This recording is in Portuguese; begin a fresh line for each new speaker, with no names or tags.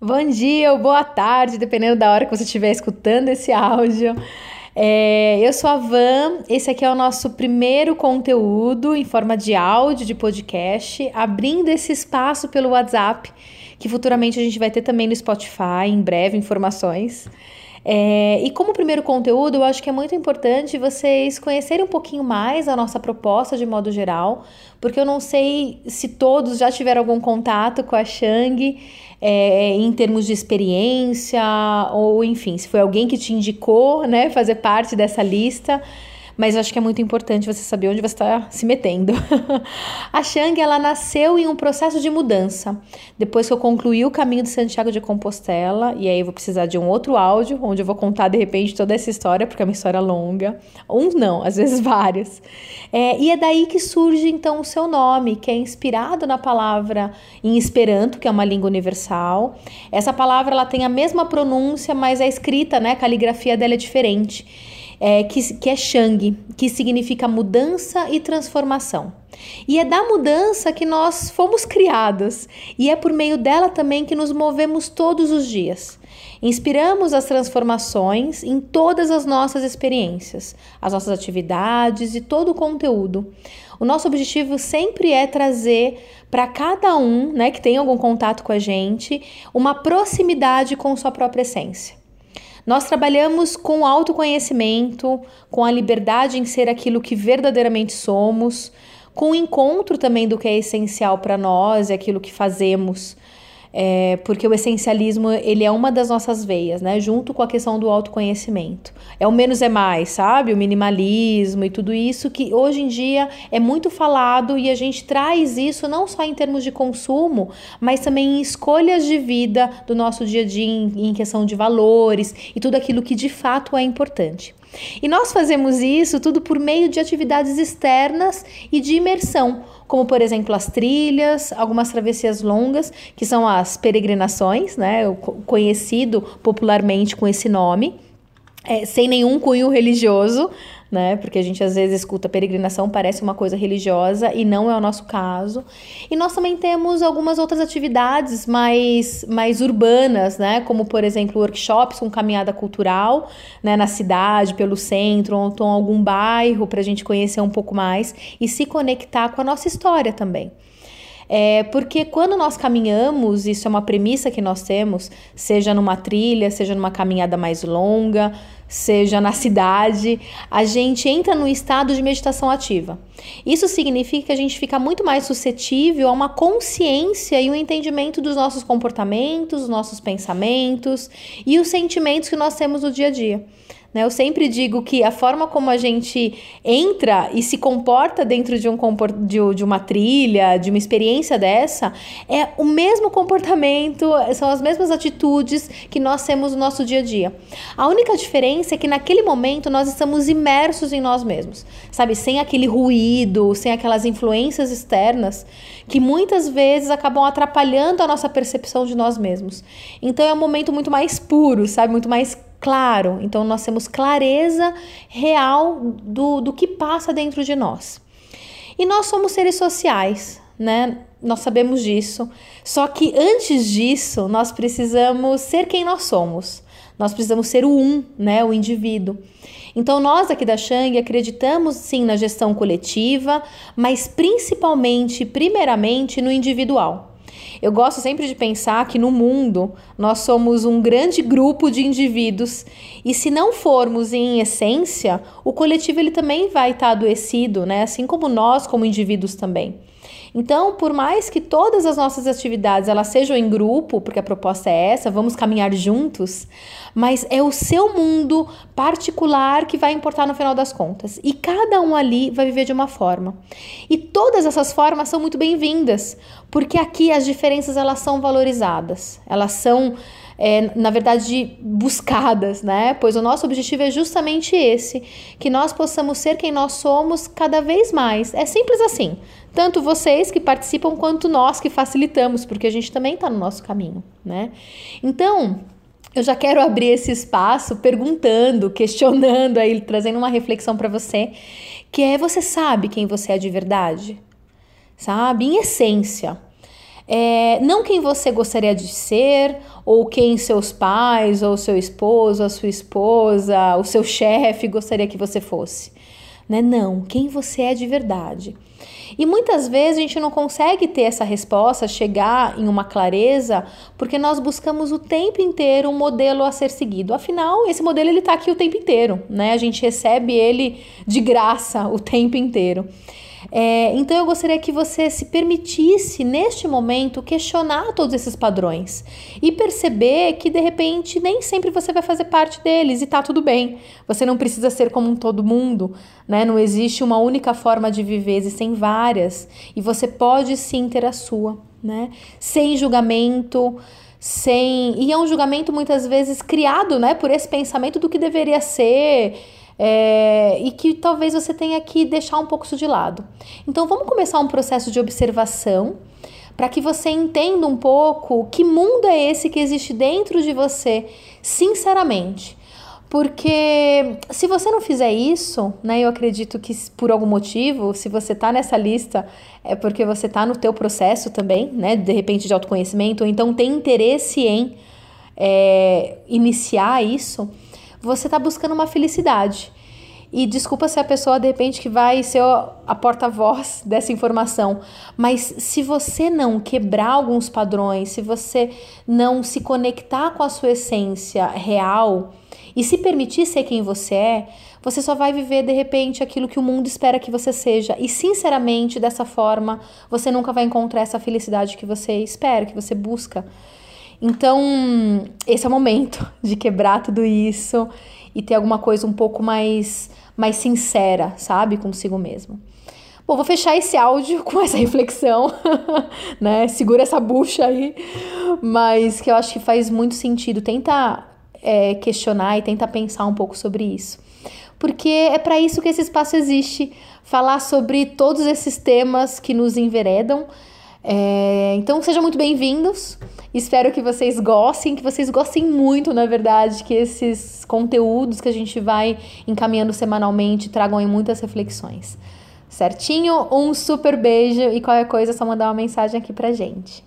Bom dia ou boa tarde, dependendo da hora que você estiver escutando esse áudio. É, eu sou a Van, esse aqui é o nosso primeiro conteúdo em forma de áudio, de podcast, abrindo esse espaço pelo WhatsApp, que futuramente a gente vai ter também no Spotify, em breve, informações. É, e como primeiro conteúdo, eu acho que é muito importante vocês conhecerem um pouquinho mais a nossa proposta de modo geral, porque eu não sei se todos já tiveram algum contato com a Shang é, em termos de experiência, ou enfim, se foi alguém que te indicou né, fazer parte dessa lista mas eu acho que é muito importante você saber onde você está se metendo. a Shang, ela nasceu em um processo de mudança. Depois que eu concluí o caminho de Santiago de Compostela, e aí eu vou precisar de um outro áudio, onde eu vou contar de repente toda essa história, porque é uma história longa. Uns não, às vezes várias. É, e é daí que surge então o seu nome, que é inspirado na palavra em Esperanto, que é uma língua universal. Essa palavra ela tem a mesma pronúncia, mas a escrita, né, a caligrafia dela é diferente é, que, que é Shang, que significa mudança e transformação. E é da mudança que nós fomos criados, e é por meio dela também que nos movemos todos os dias. Inspiramos as transformações em todas as nossas experiências, as nossas atividades e todo o conteúdo. O nosso objetivo sempre é trazer para cada um, né, que tem algum contato com a gente, uma proximidade com sua própria essência. Nós trabalhamos com autoconhecimento, com a liberdade em ser aquilo que verdadeiramente somos, com o encontro também do que é essencial para nós e aquilo que fazemos é, porque o essencialismo ele é uma das nossas veias, né? Junto com a questão do autoconhecimento. É o menos é mais, sabe? O minimalismo e tudo isso que hoje em dia é muito falado e a gente traz isso não só em termos de consumo, mas também em escolhas de vida do nosso dia a dia, em, em questão de valores e tudo aquilo que de fato é importante. E nós fazemos isso tudo por meio de atividades externas e de imersão, como por exemplo as trilhas, algumas travessias longas, que são as peregrinações, né, conhecido popularmente com esse nome, é, sem nenhum cunho religioso, né? Porque a gente às vezes escuta peregrinação parece uma coisa religiosa e não é o nosso caso. E nós também temos algumas outras atividades mais, mais urbanas, né? Como por exemplo workshops com caminhada cultural, né? Na cidade, pelo centro, ou então algum bairro para a gente conhecer um pouco mais e se conectar com a nossa história também. É porque quando nós caminhamos, isso é uma premissa que nós temos, seja numa trilha, seja numa caminhada mais longa, seja na cidade, a gente entra no estado de meditação ativa. Isso significa que a gente fica muito mais suscetível a uma consciência e um entendimento dos nossos comportamentos, dos nossos pensamentos e os sentimentos que nós temos no dia a dia. Né? Eu sempre digo que a forma como a gente entra e se comporta dentro de, um, de, de uma trilha, de uma experiência dessa, é o mesmo comportamento, são as mesmas atitudes que nós temos no nosso dia a dia. A única diferença é que naquele momento nós estamos imersos em nós mesmos, sabe? Sem aquele ruído, sem aquelas influências externas que muitas vezes acabam atrapalhando a nossa percepção de nós mesmos. Então é um momento muito mais puro, sabe? Muito mais claro. Então, nós temos clareza real do, do que passa dentro de nós. E nós somos seres sociais, né? Nós sabemos disso. Só que antes disso, nós precisamos ser quem nós somos. Nós precisamos ser o um, né? O indivíduo. Então, nós aqui da Shang acreditamos sim na gestão coletiva, mas principalmente, primeiramente, no individual. Eu gosto sempre de pensar que no mundo nós somos um grande grupo de indivíduos e se não formos em essência, o coletivo ele também vai estar adoecido, né? Assim como nós como indivíduos também. Então, por mais que todas as nossas atividades elas sejam em grupo, porque a proposta é essa, vamos caminhar juntos, mas é o seu mundo particular que vai importar no final das contas. E cada um ali vai viver de uma forma. E todas essas formas são muito bem-vindas, porque aqui as diferenças elas são valorizadas. Elas são é, na verdade, buscadas, né? Pois o nosso objetivo é justamente esse: que nós possamos ser quem nós somos cada vez mais. É simples assim. Tanto vocês que participam quanto nós que facilitamos, porque a gente também está no nosso caminho, né? Então, eu já quero abrir esse espaço perguntando, questionando aí, trazendo uma reflexão para você, que é você sabe quem você é de verdade? Sabe? Em essência. É, não quem você gostaria de ser, ou quem seus pais, ou seu esposo, a sua esposa, o seu chefe gostaria que você fosse. Né? Não, quem você é de verdade. E muitas vezes a gente não consegue ter essa resposta, chegar em uma clareza, porque nós buscamos o tempo inteiro um modelo a ser seguido. Afinal, esse modelo ele está aqui o tempo inteiro, né? A gente recebe ele de graça o tempo inteiro. É, então eu gostaria que você se permitisse, neste momento, questionar todos esses padrões e perceber que de repente nem sempre você vai fazer parte deles e tá tudo bem. Você não precisa ser como um todo mundo, né? Não existe uma única forma de viver, existem várias e você pode sim ter a sua, né? Sem julgamento sem e é um julgamento muitas vezes criado, né, por esse pensamento do que deveria ser é, e que talvez você tenha que deixar um pouco isso de lado. Então vamos começar um processo de observação para que você entenda um pouco que mundo é esse que existe dentro de você, sinceramente. Porque se você não fizer isso, né, eu acredito que por algum motivo, se você tá nessa lista, é porque você tá no teu processo também, né, de repente de autoconhecimento, ou então tem interesse em é, iniciar isso, você está buscando uma felicidade. E desculpa se a pessoa de repente que vai ser a porta-voz dessa informação, mas se você não quebrar alguns padrões, se você não se conectar com a sua essência real e se permitir ser quem você é, você só vai viver de repente aquilo que o mundo espera que você seja. E sinceramente, dessa forma, você nunca vai encontrar essa felicidade que você espera, que você busca. Então, esse é o momento de quebrar tudo isso e ter alguma coisa um pouco mais, mais sincera, sabe, consigo mesmo. Bom, vou fechar esse áudio com essa reflexão, né? Segura essa bucha aí, mas que eu acho que faz muito sentido. Tenta é, questionar e tenta pensar um pouco sobre isso. Porque é para isso que esse espaço existe falar sobre todos esses temas que nos enveredam. É, então, sejam muito bem-vindos. Espero que vocês gostem, que vocês gostem muito, na verdade, que esses conteúdos que a gente vai encaminhando semanalmente tragam em muitas reflexões. Certinho? Um super beijo e qualquer coisa é só mandar uma mensagem aqui pra gente.